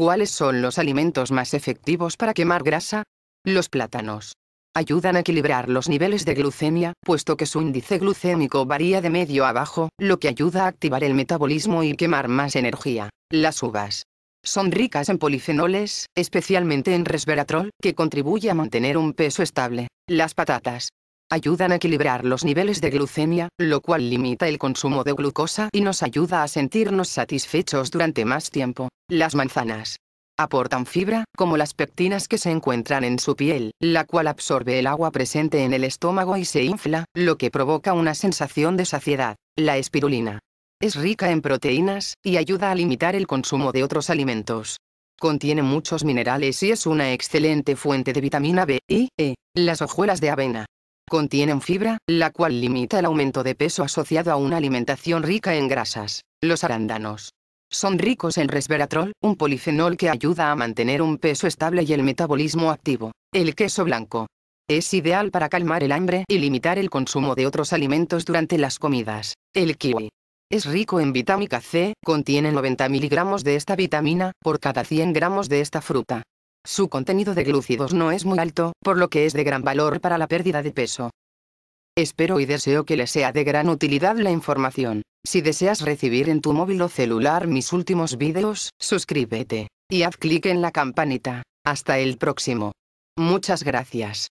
¿Cuáles son los alimentos más efectivos para quemar grasa? Los plátanos. Ayudan a equilibrar los niveles de glucemia, puesto que su índice glucémico varía de medio a bajo, lo que ayuda a activar el metabolismo y quemar más energía. Las uvas. Son ricas en polifenoles, especialmente en resveratrol, que contribuye a mantener un peso estable. Las patatas. Ayudan a equilibrar los niveles de glucemia, lo cual limita el consumo de glucosa y nos ayuda a sentirnos satisfechos durante más tiempo. Las manzanas aportan fibra, como las pectinas que se encuentran en su piel, la cual absorbe el agua presente en el estómago y se infla, lo que provoca una sensación de saciedad. La espirulina. Es rica en proteínas, y ayuda a limitar el consumo de otros alimentos. Contiene muchos minerales y es una excelente fuente de vitamina B y E. Las hojuelas de avena. Contienen fibra, la cual limita el aumento de peso asociado a una alimentación rica en grasas. Los arándanos son ricos en resveratrol, un polifenol que ayuda a mantener un peso estable y el metabolismo activo. El queso blanco. Es ideal para calmar el hambre y limitar el consumo de otros alimentos durante las comidas. El kiwi. Es rico en vitamina C, contiene 90 miligramos de esta vitamina, por cada 100 gramos de esta fruta. Su contenido de glúcidos no es muy alto, por lo que es de gran valor para la pérdida de peso. Espero y deseo que le sea de gran utilidad la información. Si deseas recibir en tu móvil o celular mis últimos vídeos, suscríbete. Y haz clic en la campanita. Hasta el próximo. Muchas gracias.